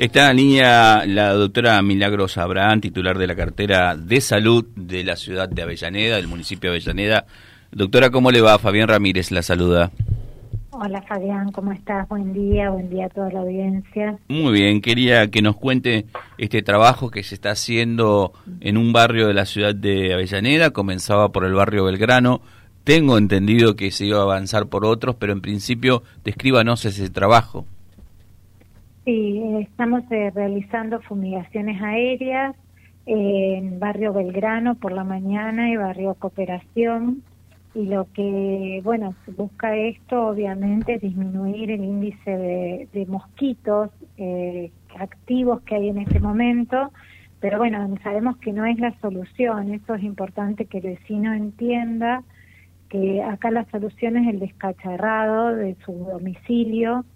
Está en la línea la doctora Milagros Abraham, titular de la cartera de salud de la ciudad de Avellaneda, del municipio de Avellaneda. Doctora, ¿cómo le va? Fabián Ramírez la saluda. Hola Fabián, ¿cómo estás? Buen día, buen día a toda la audiencia. Muy bien, quería que nos cuente este trabajo que se está haciendo en un barrio de la ciudad de Avellaneda, comenzaba por el barrio Belgrano, tengo entendido que se iba a avanzar por otros, pero en principio descríbanos ese trabajo. Sí, estamos eh, realizando fumigaciones aéreas en Barrio Belgrano por la mañana y Barrio Cooperación. Y lo que, bueno, busca esto obviamente es disminuir el índice de, mosquitos eh, activos que hay en este momento. Pero bueno, sabemos que no es la solución. Esto es importante que el vecino entienda que acá la solución es el descacharrado de su domicilio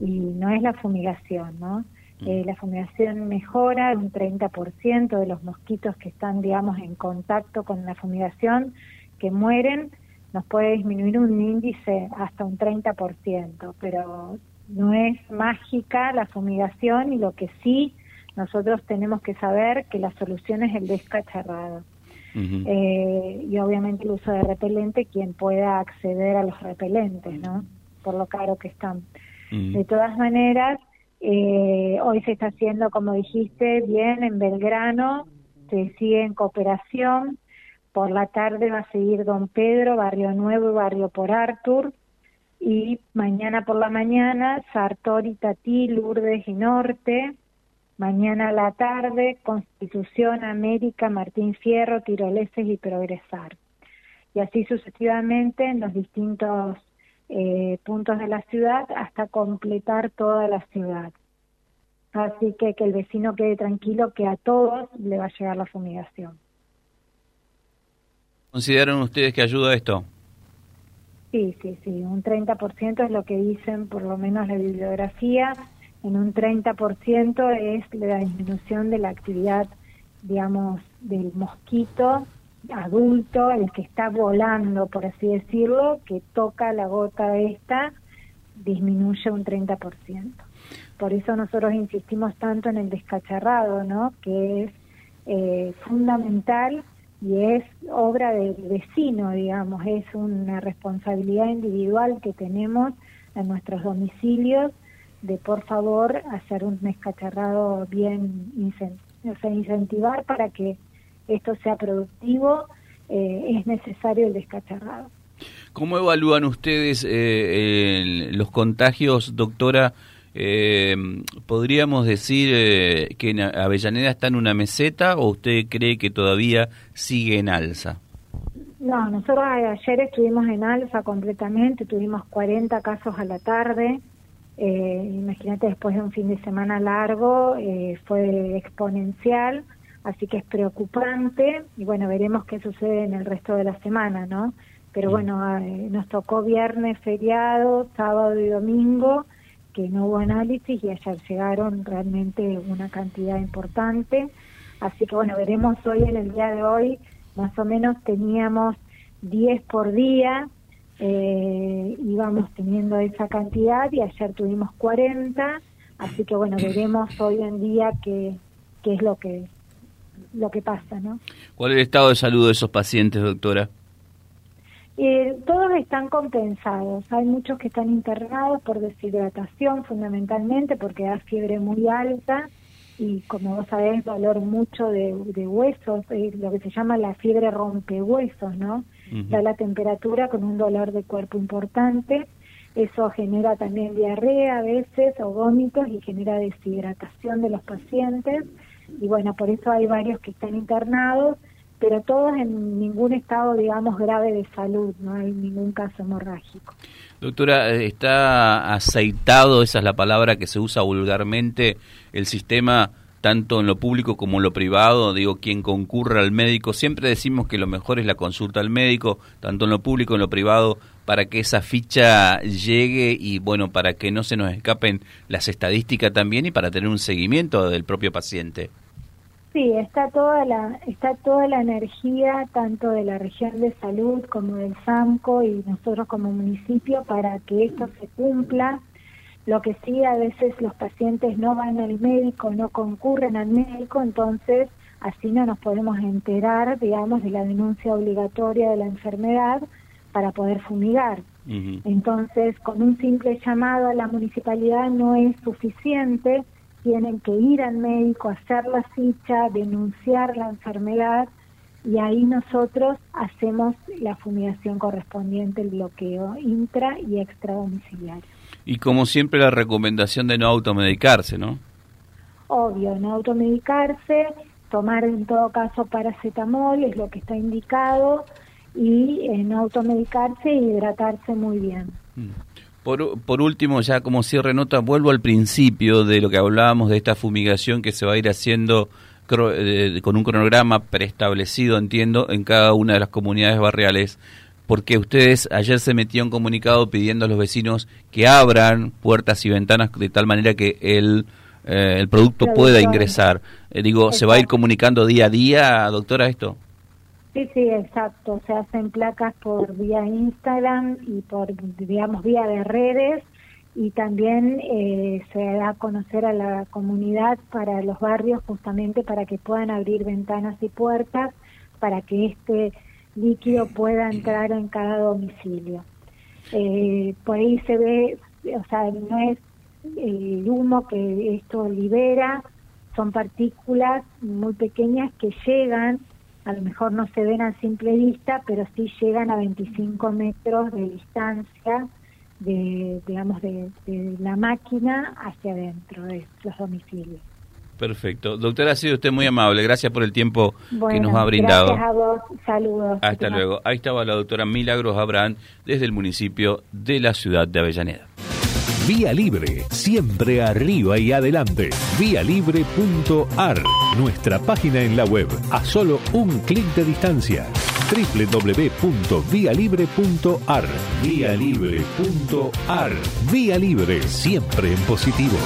y no es la fumigación, ¿no? Mm. Eh, la fumigación mejora un 30% de los mosquitos que están, digamos, en contacto con la fumigación, que mueren, nos puede disminuir un índice hasta un 30%, pero no es mágica la fumigación y lo que sí nosotros tenemos que saber que la solución es el descacharrado. eh, y obviamente el uso de repelente, quien pueda acceder a los repelentes, ¿no? Por lo caro que están. De todas maneras, eh, hoy se está haciendo, como dijiste, bien en Belgrano, se sigue en cooperación. Por la tarde va a seguir Don Pedro, Barrio Nuevo y Barrio por Artur. Y mañana por la mañana, Sartori, Tatí, Lourdes y Norte. Mañana a la tarde, Constitución, América, Martín Fierro, Tiroleses y Progresar. Y así sucesivamente en los distintos eh, puntos de la ciudad hasta completar toda la ciudad. Así que que el vecino quede tranquilo que a todos le va a llegar la fumigación. ¿Consideran ustedes que ayuda esto? Sí, sí, sí, un 30% es lo que dicen por lo menos la bibliografía, en un 30% es la disminución de la actividad, digamos, del mosquito adulto, el que está volando, por así decirlo, que toca la gota esta, disminuye un 30%. Por eso nosotros insistimos tanto en el descacharrado, ¿no? Que es eh, fundamental y es obra del vecino, digamos, es una responsabilidad individual que tenemos en nuestros domicilios de por favor hacer un descacharrado bien, o sea, incentivar para que esto sea productivo, eh, es necesario el descacharrado. ¿Cómo evalúan ustedes eh, los contagios, doctora? Eh, ¿Podríamos decir que Avellaneda está en una meseta o usted cree que todavía sigue en alza? No, nosotros ayer estuvimos en alza completamente, tuvimos 40 casos a la tarde. imagínate, después de un fin de semana largo, fue exponencial así que es preocupante y bueno, veremos qué sucede en el resto de la semana, ¿no? Pero bueno, eh, nos tocó viernes, feriado, sábado y domingo, que no hubo análisis y ayer llegaron realmente una cantidad importante, así que bueno, veremos hoy en el día de hoy, más o menos teníamos 10 por día, eh, íbamos teniendo esa cantidad y ayer tuvimos 40, así que bueno, veremos hoy en día qué, qué es lo que lo que pasa, ¿no? ¿Cuál es el estado de salud de esos pacientes, doctora? Eh, todos están compensados. Hay muchos que están internados por deshidratación, fundamentalmente porque da fiebre muy alta y, como vos sabés, dolor mucho de, huesos, eh, lo que se llama la fiebre rompehuesos, ¿no? Da la temperatura con un dolor de cuerpo importante. Eso genera también diarrea a veces o vómitos y genera deshidratación de los pacientes y bueno, por eso hay varios que están internados, pero todos en ningún estado, digamos, grave de salud, no hay ningún caso hemorrágico. Doctora, ¿está aceitado, esa es la palabra que se usa vulgarmente, el sistema tanto en lo público como en lo privado, digo, quien concurra al médico, siempre decimos que lo mejor es la consulta al médico, tanto en lo público como en lo privado, para que esa ficha llegue y bueno, para que no se nos escapen las estadísticas también y para tener un seguimiento del propio paciente. Sí, está toda la está toda la energía tanto de la región de salud como del SAMCO y nosotros como municipio para que esto se cumpla Lo que sí, a veces los pacientes no van al médico, no concurren al médico, entonces así no nos podemos enterar, digamos, de la denuncia obligatoria de la enfermedad para poder fumigar. Entonces, con un simple llamado a la municipalidad no es suficiente, tienen que ir al médico, hacer la ficha, denunciar la enfermedad y ahí nosotros hacemos la fumigación correspondiente, el bloqueo intra y extra domiciliario. Y como siempre la recomendación de no automedicarse, ¿no? Obvio, no automedicarse, tomar en todo caso paracetamol es lo que está indicado y eh, no automedicarse e hidratarse muy bien. Mm. Por, por último, ya como cierre nota, vuelvo al principio de lo que hablábamos de esta fumigación que se va a ir haciendo eh, con un cronograma preestablecido, entiendo, en cada una de las comunidades barriales, porque ustedes ayer se metieron comunicado pidiendo a los vecinos que abran puertas y ventanas de tal manera que el, eh, el producto pueda ingresar. Eh, digo, ¿se va a ir comunicando día a día, doctora, esto? Sí, sí, exacto. Se hacen placas por vía Instagram y por, digamos, vía de redes y también eh, se da a conocer a la comunidad para los barrios justamente para que puedan abrir ventanas y puertas para que este líquido pueda entrar en cada domicilio. Eh, por ahí se ve, o sea, no es el humo que esto libera, son partículas muy pequeñas que llegan, a lo mejor no se ven a simple vista, pero sí llegan a 25 metros de distancia de, digamos, de, la máquina hacia adentro de los domicilios. Perfecto. Doctora, ha sido usted muy amable. Gracias por el tiempo que nos ha brindado. Gracias a vos. Saludos. Hasta luego. Ahí estaba la doctora Milagros Abraham desde el municipio de la ciudad de Avellaneda. Vía Libre, siempre arriba y adelante. Vialibre.ar, nuestra página en la web, a solo un clic de distancia www.vialibre.ar. Vialibre.ar. Vía Libre, siempre en positivo.